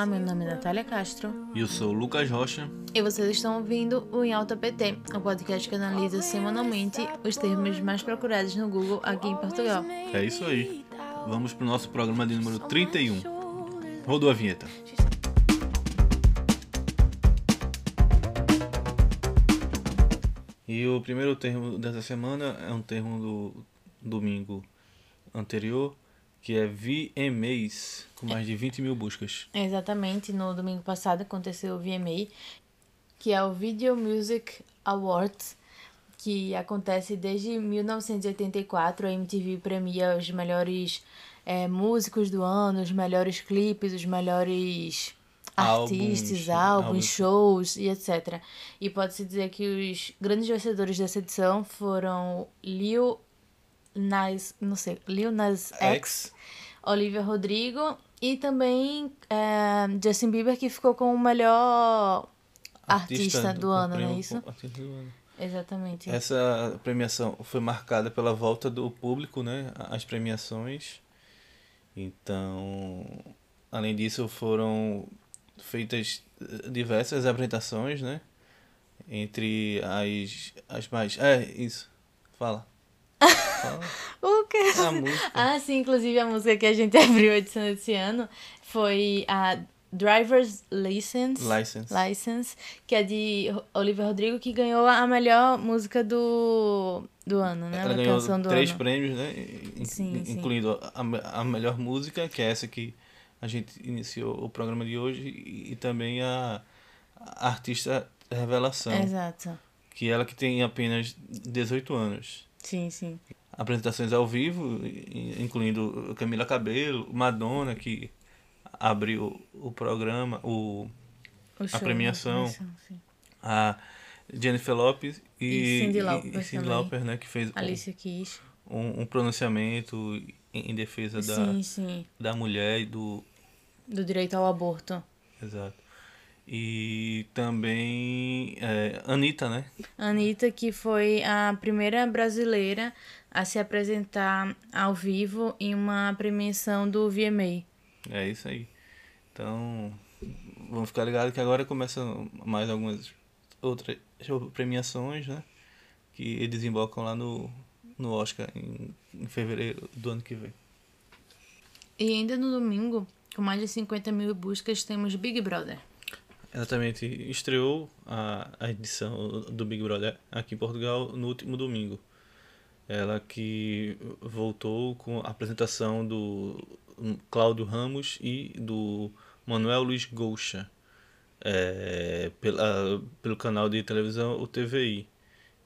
Olá, meu nome é Natália Castro E eu sou o Lucas Rocha. e vocês estão ouvindo o Em Alta PT, o podcast que analisa semanalmente os termos mais procurados no Google aqui em Portugal. É isso aí. Vamos pro nosso programa de número 31. Rodou a vinheta. E o primeiro termo dessa semana é um termo do domingo anterior, que é VMAs, com mais de 20 mil buscas. Exatamente, no domingo passado aconteceu o VMA, que é o Video Music Awards, que acontece desde 1984. A MTV premia os melhores eh, músicos do ano, os melhores clipes, os melhores artistas, Álbuns, álbuns, álbuns. shows e etc. E pode-se dizer que os grandes vencedores dessa edição foram Lil Nas, não sei, Lil Nas X, Olivia Rodrigo e também é, Justin Bieber, que ficou com o melhor artista, do, ano, não é isso? Artista do ano. Exatamente. Essa premiação foi marcada pela volta do público, né, às premiações. Então, além disso, foram feitas eh, diversas apresentações, né, entre as as mais é isso. Fala. Fala. O quê? A música. Ah, sim, inclusive a música que a gente abriu a edição desse ano foi a Driver's License. License. License, que é de Olivia Rodrigo, que ganhou a melhor música do, do ano, né? Ela a ganhou canção do três ano. prêmios, né? in- Sim, in- sim. Incluindo a, a melhor música, que é essa que a gente iniciou o programa de hoje, e, e também a, a artista revelação, Exato. que ela que tem apenas 18 anos. Sim, sim. Apresentações ao vivo, incluindo Camila Cabello, Madonna, que abriu o programa, o, O show, né? premiação. A Jennifer Lopez e, E e- Lauper e também. Lauper, né, que fez Alicia Keys. um, um pronunciamento em, em defesa da, Sim, sim. da mulher e do. Do direito ao aborto. Exato. E também é, Anitta, né? Anitta, que foi a primeira brasileira a se apresentar ao vivo em uma premiação do VMA. É isso aí. Então, vamos ficar ligados que agora começam mais algumas outras premiações, né? Que desembocam lá no, no Oscar em, em fevereiro do ano que vem. E ainda no domingo, com mais de 50 mil buscas, temos Big Brother. Exatamente, estreou a, a edição do Big Brother aqui em Portugal no último domingo. Ela que voltou com a apresentação do Cláudio Ramos e do Manuel Luiz Goucha é, pela, pelo canal de televisão o TVI.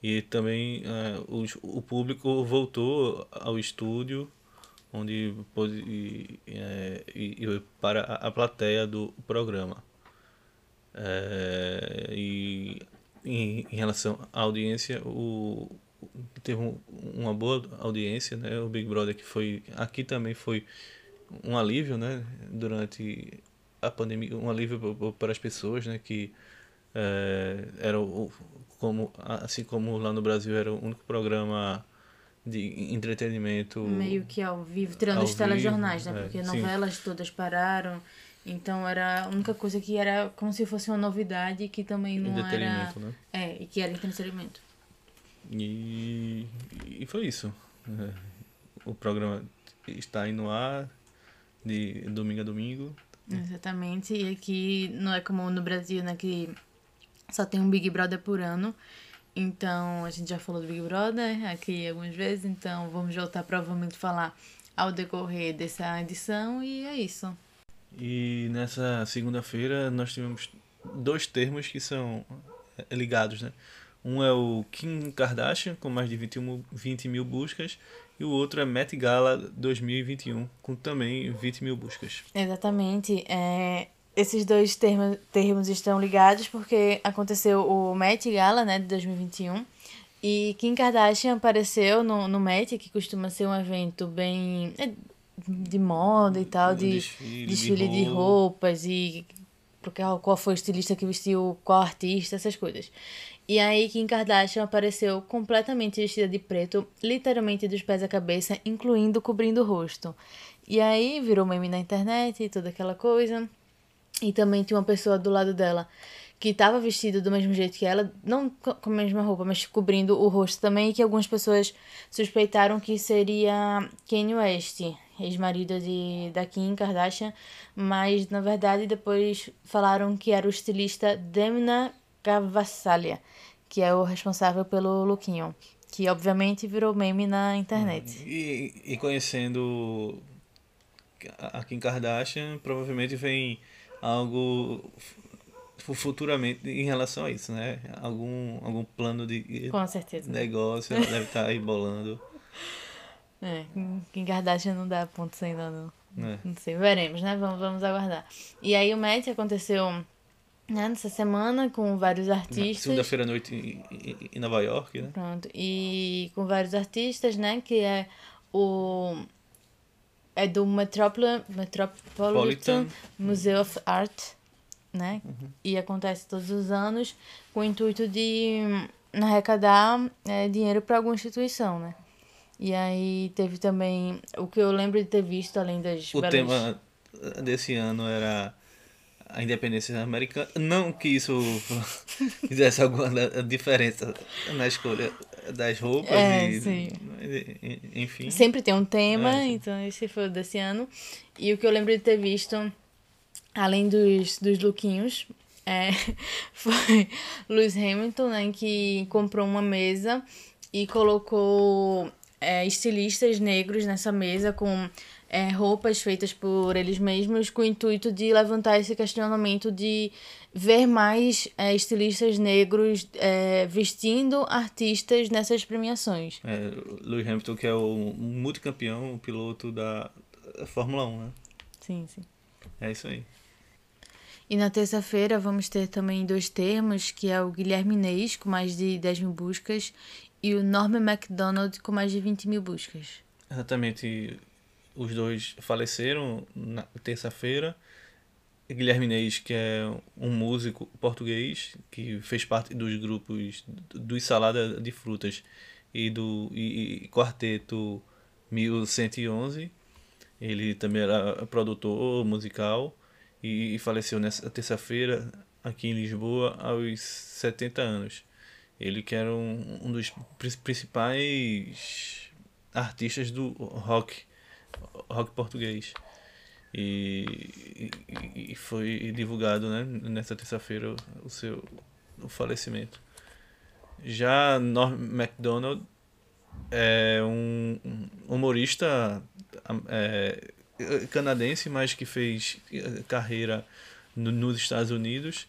E também é, os- o público voltou ao estúdio onde pôde ir, é, para a plateia do programa. É, e em, em relação à audiência, o, teve um- uma boa audiência, né? O Big Brother que foi aqui também foi um alívio, né? Durante a pandemia, um alívio pa- pa- para as pessoas, né? Que é, era o, como assim como lá no Brasil era o único programa de entretenimento Meio que ao vivo, tirando ao os telejornais, vivo, né? é, Porque sim. novelas todas pararam. Então era a única coisa que era como se fosse uma novidade que também não era. né? É, e que era entretenimento. E, e foi isso. É, O programa está aí no ar de domingo a domingo. Exatamente. E aqui não é como no Brasil, né? Que só tem um Big Brother por ano. Então, a gente já falou do Big Brother aqui algumas vezes. Então, vamos voltar provavelmente falar ao decorrer dessa edição. E é isso. E nessa segunda-feira nós tivemos dois termos que são é, ligados, né? Um é o Kim Kardashian, com mais de 21, 20 mil buscas, e o outro é Met Gala 2021, com também 20 mil buscas. Exatamente. É, esses dois termos, termos estão ligados porque aconteceu o Met Gala, né, de 2021. E Kim Kardashian apareceu no, no Met, que costuma ser um evento bem é, de moda e tal, de desfile, desfile de, de roupas e porque qual foi o estilista que vestiu qual artista, essas coisas. E aí Kim Kardashian apareceu completamente vestida de preto, literalmente dos pés à cabeça, incluindo cobrindo o rosto. E aí virou meme na internet e toda aquela coisa. E também tinha uma pessoa do lado dela que estava vestido do mesmo jeito que ela, não com a mesma roupa, mas cobrindo o rosto também, e que algumas pessoas suspeitaram que seria Kanye West, ex-marido de da Kim Kardashian, mas na verdade depois falaram que era o estilista Demna Gavasalia, que é o responsável pelo lookinho, que obviamente virou meme na internet. E, e conhecendo a Kim Kardashian, provavelmente vem algo futuramente em relação a isso, né? Algum, algum plano de Com certeza. negócio ela deve estar aí bolando. É, Kim Kardashian não dá pontos ainda não. né? Não sei, veremos, né? Vamos, vamos aguardar. E aí o Met aconteceu né, nessa semana com vários artistas. Segunda-feira à noite em, em- em Nova York, né? Pronto. E com vários artistas, né? Que é o. É do Metropolitan, Metropolitan Politan. Museum of Art, né? E acontece todos os anos com o intuito de hum, arrecadar é, dinheiro para alguma instituição, né? E aí teve também o que eu lembro de ter visto, além das O belas- tema desse ano era a independência americana. Não que isso fizesse alguma diferença na escolha das roupas É, e, sim. enfim. Sempre tem um tema, É, então esse foi o desse ano. E o que eu lembro de ter visto, além dos, dos lookinhos, é, foi Lewis Hamilton, né, que comprou uma mesa e colocou é, estilistas negros nessa mesa com é, roupas feitas por eles mesmos com o intuito de levantar esse questionamento de ver mais é, estilistas negros é, vestindo artistas nessas premiações. É, Lewis Hamilton, que é o multicampeão, o piloto da Fórmula 1, né? Sim, sim. É isso aí. E na terça-feira vamos ter também dois termos, que é o Guilherme Inês, com mais de 10 mil buscas, e o Norman MacDonald, com mais de 20 mil buscas. Exatamente. Os dois faleceram na terça-feira. Guilherme Inês, que é um músico português que fez parte dos grupos do Salada de Frutas e do e, e Quarteto 1111. Ele também era produtor musical e, faleceu nessa terça-feira aqui em Lisboa aos 70 anos. Ele que era um, um dos pri- principais artistas do rock, rock português. E, e, e foi divulgado né, nessa terça-feira o- seu o falecimento. Já Norm MacDonald é um humorista é, canadense, mas que fez eh, carreira no- nos Estados Unidos,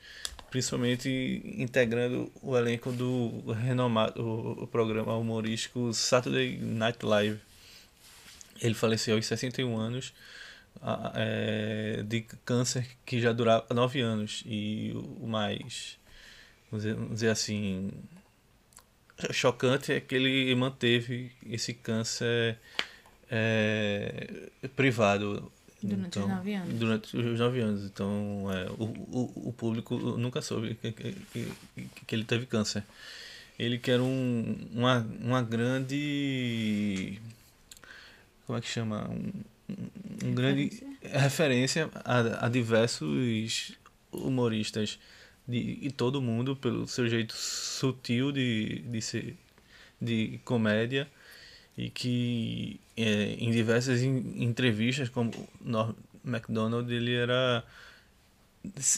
principalmente integrando o elenco do renomado o, o programa humorístico Saturday Night Live. Ele faleceu aos 61 anos é, de câncer que já durava 9 anos. E o mais, vamos dizer, vamos dizer assim, chocante é que ele manteve esse câncer é, privado. Durante os nove anos. Durante os nove anos. Então, é, o, o, o público nunca soube que, que, que, que ele teve câncer. Ele que era um, uma, uma grande. Como é que chama? Um, um grande referência a, a diversos humoristas de, de todo mundo pelo seu jeito sutil de, de ser de comédia e que é, em diversas en- entrevistas como Norm MacDonald ele era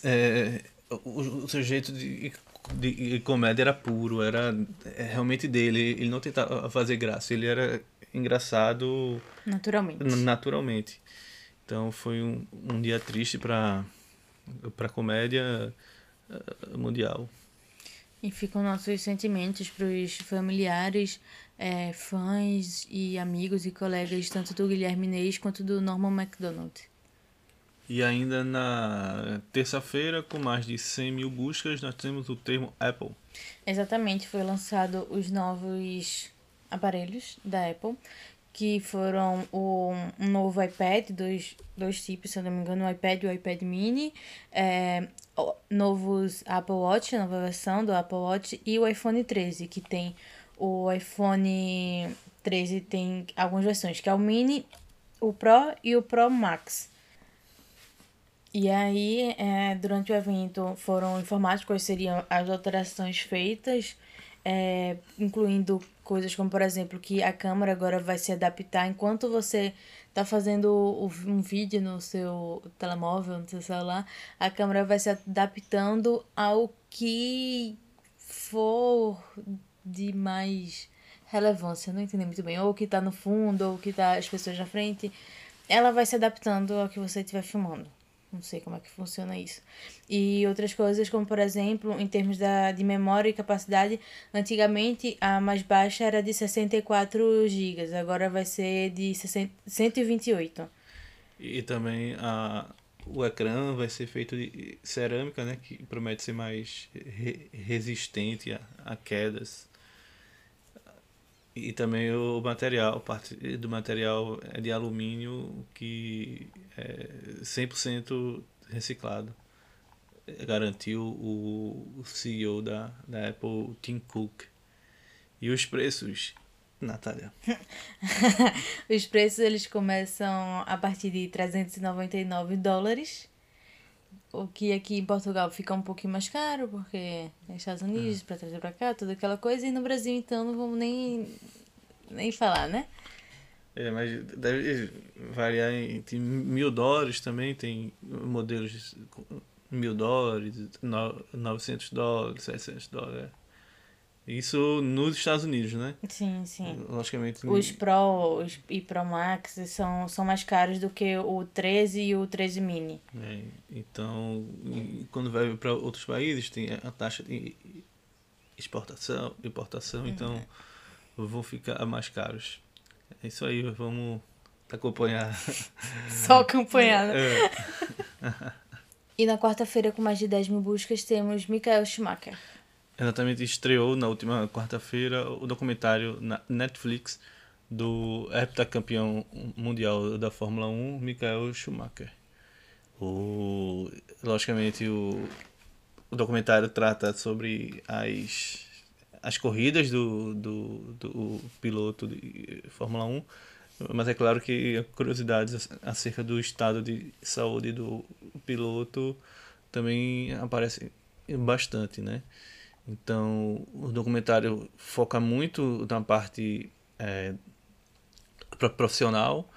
é, o, o seu jeito de, de comédia era puro era é, realmente dele. Ele não tentava fazer graça ele era engraçado Naturalmente. naturalmente. Então foi um, um dia triste para para comédia eh, mundial E ficam nossos sentimentos para os familiares, é, fãs e amigos e colegas, tanto do Guilherme Inês quanto do Norman MacDonald. E ainda na terça-feira, com mais de 100 mil buscas, nós temos o termo Apple. Exatamente, foi lançado os novos aparelhos da Apple, que foram o um novo iPad, dois, dois tipos, se eu não me engano, o iPad e o iPad mini, é, novos Apple Watch, nova versão do Apple Watch, e o iPhone 13, que tem o iPhone 13 tem algumas versões, que é o mini, o Pro e o Pro Max. E aí, é, durante o evento, foram informados quais seriam as alterações feitas, é, incluindo coisas como, por exemplo, que a câmera agora vai se adaptar enquanto você está fazendo um vídeo no seu telemóvel, no seu celular, a câmera vai se adaptando ao que for de mais relevância, não entendi muito bem, ou que está no fundo, ou que está as pessoas na frente, ela vai se adaptando ao que você estiver filmando. Não sei como é que funciona isso. E outras coisas, como por exemplo, em termos da, de memória e capacidade, antigamente a mais baixa era de 64 GB, agora vai ser de 60, 128. E também a, o ecrã vai ser feito de cerâmica, né, que promete ser mais re, resistente a, a quedas. E também o material, parte do material é de alumínio que é 100% reciclado. Garantiu o CEO da, da Apple, Tim Cook. E os preços, Natália? os preços eles começam a partir de 399 dólares. O que aqui em Portugal fica um pouquinho mais caro, porque é Estados Unidos, é. para trazer para cá, toda aquela coisa. E no Brasil, então, não vamos nem, nem falar, né? É, mas deve variar entre mil dólares também, tem modelos de mil dólares, no, 900 dólares, 700 dólares. Isso nos Estados Unidos, né? Sim, sim. Logicamente. Os Pro os, e Pro Max são, são mais caros do que o 13 e o 13 Mini. É, então, quando vai para outros países, tem a taxa de exportação, importação, uhum. então vão ficar mais caros. É isso aí, vamos acompanhar. Só acompanhar, né? É. e na quarta-feira, com mais de 10 mil buscas, temos Michael Schumacher. Exatamente, estreou na última quarta-feira o documentário na Netflix do heptacampeão mundial da Fórmula 1, Michael Schumacher. O, logicamente, o, o documentário trata sobre as, as corridas do, do, do piloto de Fórmula 1, mas é claro que curiosidades acerca do estado de saúde do piloto também aparecem bastante, né? Então, o documentário foca muito na parte é, profissional,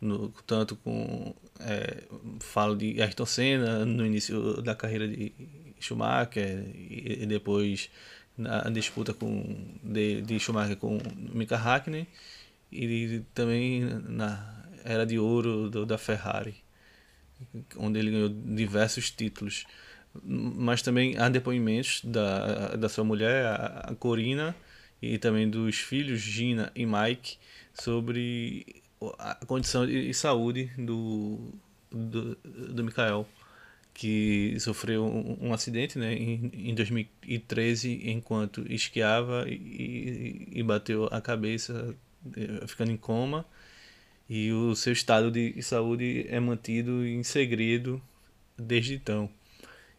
no, tanto com. É, falo de Ayrton Senna no início da carreira de Schumacher e, e depois na disputa com, de, de Schumacher com Mika Hakkinen e também na era de ouro do, da Ferrari, onde ele ganhou diversos títulos mas também há depoimentos da, da sua mulher, a Corina, e também dos filhos Gina e Mike sobre a condição de saúde do, do, do Mikael, que sofreu um, um acidente né, em, em 2013 enquanto esquiava e, e bateu a cabeça, eh, ficando em coma. E o seu estado de saúde é mantido em segredo desde então.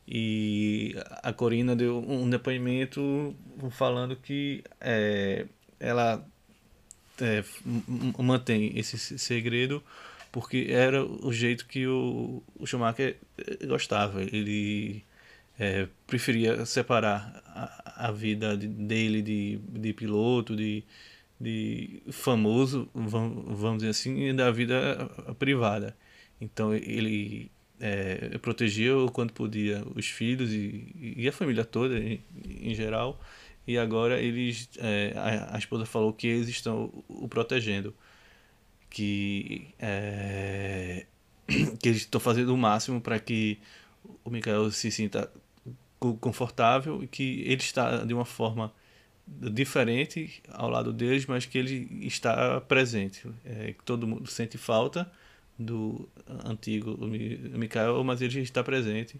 E a Corina deu um depoimento falando que é, ela é, mantém esse segredo porque era o jeito que o, o Schumacher gostava. Ele é, preferia separar a, a vida dele de, de piloto, de, de famoso, vamos dizer assim, da vida privada. Então ele é, protegia o quanto podia os filhos e, e a família toda em, em geral. E agora eles é, a, a, esposa falou que eles estão o protegendo que é, que eles estão fazendo o máximo para que o Mikael se sinta confortável e que ele está de uma forma diferente ao lado deles, mas que ele está presente, é, que todo mundo sente falta do antigo Mikael, mas ele está presente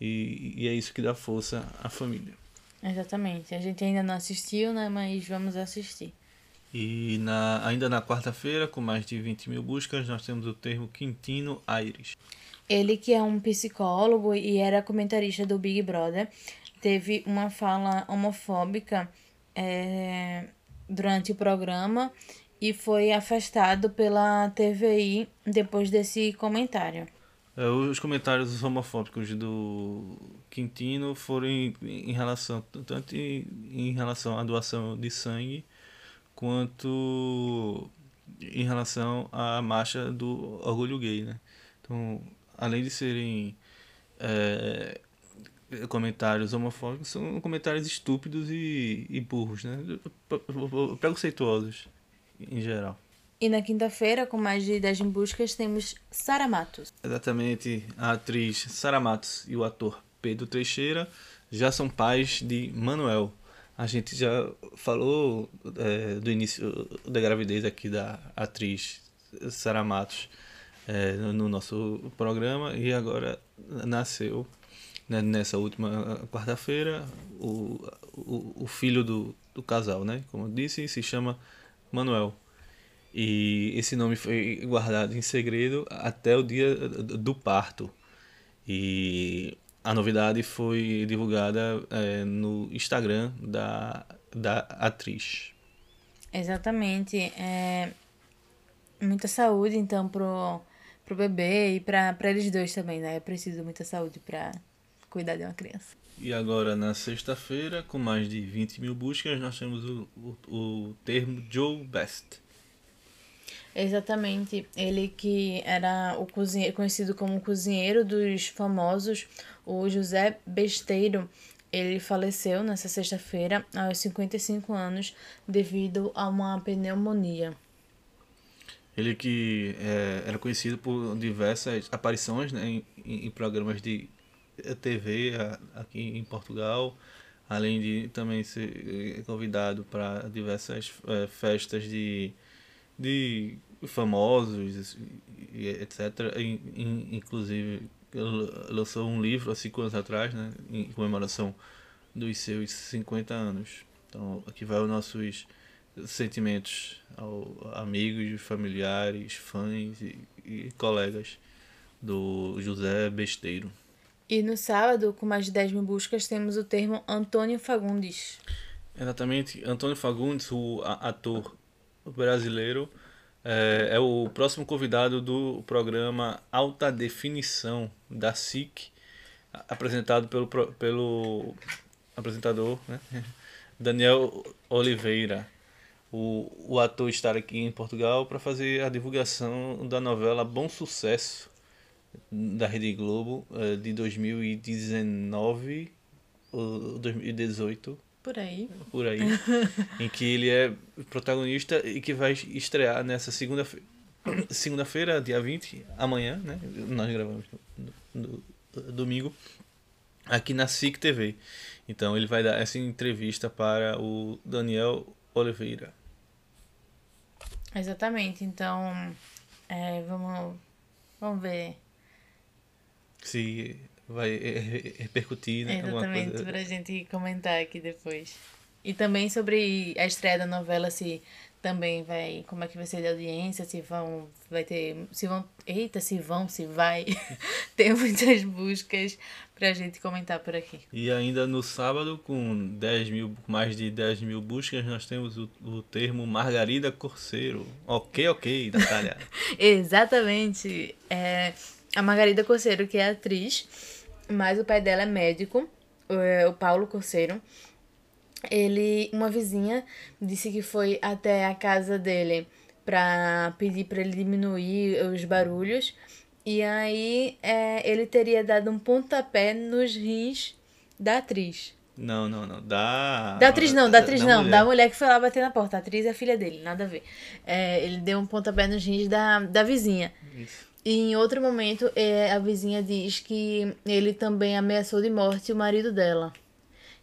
e, e é isso que dá força à família. Exatamente. A gente ainda não assistiu, né? Mas vamos assistir. E na, ainda na quarta-feira, com mais de 20 mil buscas, nós temos o termo Quintino Aires. Ele que é um psicólogo e era comentarista do Big Brother, teve uma fala homofóbica é, durante o programa e foi afastado pela TVI depois desse comentário. É, os comentários homofóbicos do Quintino foram em, em relação tanto em, em, relação à doação de sangue quanto em relação à marcha do orgulho gay, né? Então, além de serem é, comentários homofóbicos, são comentários estúpidos e, e burros, né? Preconceituosos em geral. E na quinta-feira, com mais de 10 buscas, temos Sara Matos. Exatamente, a atriz Sara Matos e o ator Pedro Teixeira já são pais de Manuel. A gente já falou é, do início da gravidez aqui da atriz Sara Matos é, no nosso programa e agora nasceu né, nessa última quarta-feira o, o, o filho do, do casal, né? Como eu disse, se chama Manuel. E esse nome foi guardado em segredo até o dia do parto. E a novidade foi divulgada é, no Instagram da, da atriz. Exatamente. É, muita saúde, então, pro, pro bebê e para eles dois também, né? É preciso muita saúde para cuidar de uma criança. E agora, na sexta-feira, com mais de 20 mil buscas, nós temos o, o, o termo Joe Best Exatamente. Ele que era o cozinheiro, conhecido como cozinheiro dos famosos, o José Besteiro. Ele faleceu nessa sexta-feira, aos 55 anos, devido a uma pneumonia. Ele que é, era conhecido por diversas aparições né, em, em programas de TV aqui em Portugal, além de também ser convidado para diversas é, festas de de famosos etc. Inclusive lançou um livro há cinco anos atrás, né, em comemoração dos seus 50 anos. Então aqui vai os nossos sentimentos ao amigos, familiares, fãs e, e colegas do José Besteiro. E no sábado, com mais de 10 mil buscas, temos o termo Antônio Fagundes. Exatamente, Antônio Fagundes, o ator brasileiro, é, é, o próximo convidado do programa Alta Definição da SIC, apresentado pelo, pelo apresentador né? Daniel Oliveira. O, o ator estar aqui em Portugal para fazer a divulgação da novela Bom Sucesso da Rede Globo é, de 2019 ou 2018 por aí. Por aí. em que ele é protagonista e que vai estrear nessa segunda-feira. Segunda-feira, dia 20, amanhã, né? Nós gravamos no, no, no, domingo, aqui na SIC TV. Então ele vai dar essa entrevista para o Daniel Oliveira. Exatamente. Então, é, vamos, vamos ver. Se vai repercutir, né? Exatamente, coisa... pra gente comentar aqui depois. E também sobre a estreia da novela, se também vai, como é que vai ser de audiência, se vão, vai ter, se vão, eita, se vão, se vai ter muitas buscas pra gente comentar por aqui. E ainda no sábado, com 10 mil, mais de 10 mil buscas, nós temos o, o termo Margarida Corseiro. Ok, ok, Natália. Exatamente. É, a Margarida Corseiro, que é atriz, mas o pai dela é médico, o Paulo Corseiro. Ele, uma vizinha disse que foi até a casa dele para pedir para ele diminuir os barulhos. E aí é, ele teria dado um pontapé nos rins da atriz. Não, não, não. Da. Da atriz não, da atriz da não. Mulher. Da mulher que foi lá bater na porta. A atriz é a filha dele, nada a ver. É, ele deu um pontapé nos rins da, da vizinha. Isso. E em outro momento, é, a vizinha diz que ele também ameaçou de morte o marido dela.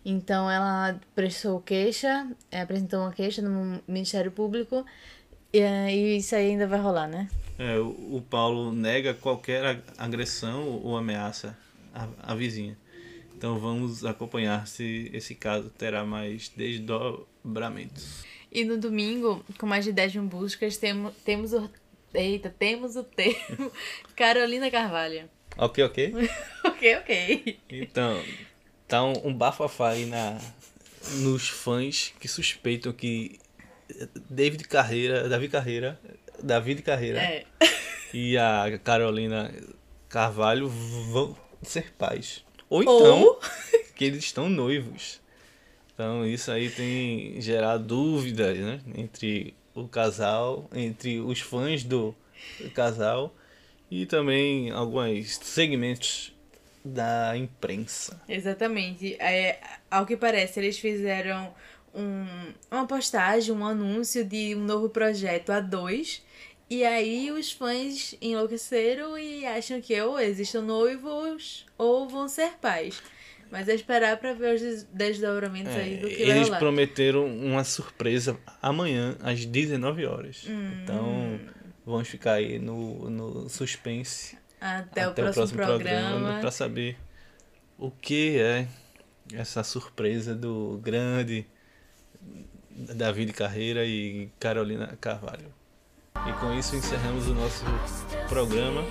Então ela prestou queixa, é, apresentou uma queixa no Ministério Público e, e isso aí ainda vai rolar, né? É, o, Paulo nega qualquer agressão ou ameaça à, à vizinha. Então vamos acompanhar se esse caso terá mais desdobramentos. E no domingo, com mais de 10 mil buscas, temos, temos o. Eita, temos o termo Carolina Carvalho. Ok, ok? ok, ok. Então, tá um, um bafafá aí na, nos fãs que suspeitam que David Carreira, Davi Carreira, David Carreira É. e a Carolina Carvalho vão ser pais. Ou então Ou- que eles estão noivos. Então isso aí tem gerado dúvidas, né? Entre o casal, entre os fãs do casal e também alguns segmentos da imprensa. Exatamente. É, ao que parece, eles fizeram um, uma postagem, um anúncio de um novo projeto a dois. E aí os fãs enlouqueceram e acham que ou existem noivos ou vão ser pais. Mas é esperar pra ver os des- desdobramentos aí do que eles prometeram uma surpresa amanhã às 19 horas. Hum. Então vamos ficar aí no, no suspense Até, o próximo, programa. para saber o que é essa surpresa do grande David Carreira e Carolina Carvalho. E com isso encerramos o nosso programa.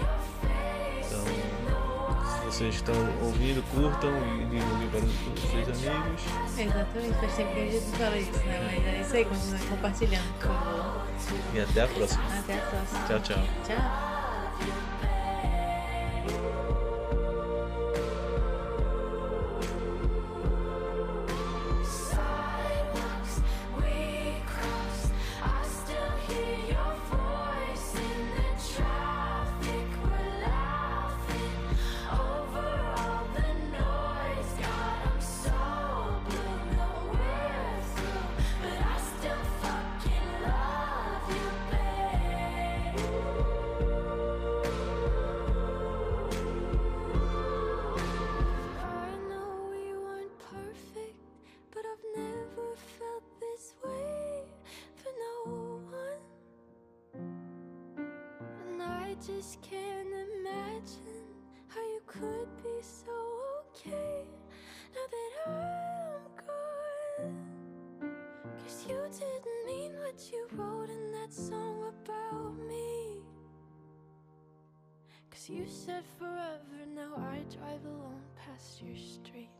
Vocês estão ouvindo, curtam e divulguem para os seus amigos. Exatamente, faz tempo que a gente fala isso, né? Mas é isso aí, continue compartilhando, por favor. E até a próxima. Até a próxima. Tchau, tchau. Tchau. But I've never felt this way for no one. And I just can't imagine how you could be so okay now that I'm gone. Cause you didn't mean what you wrote in that song about me. Cause you said forever, now I drive alone past your street.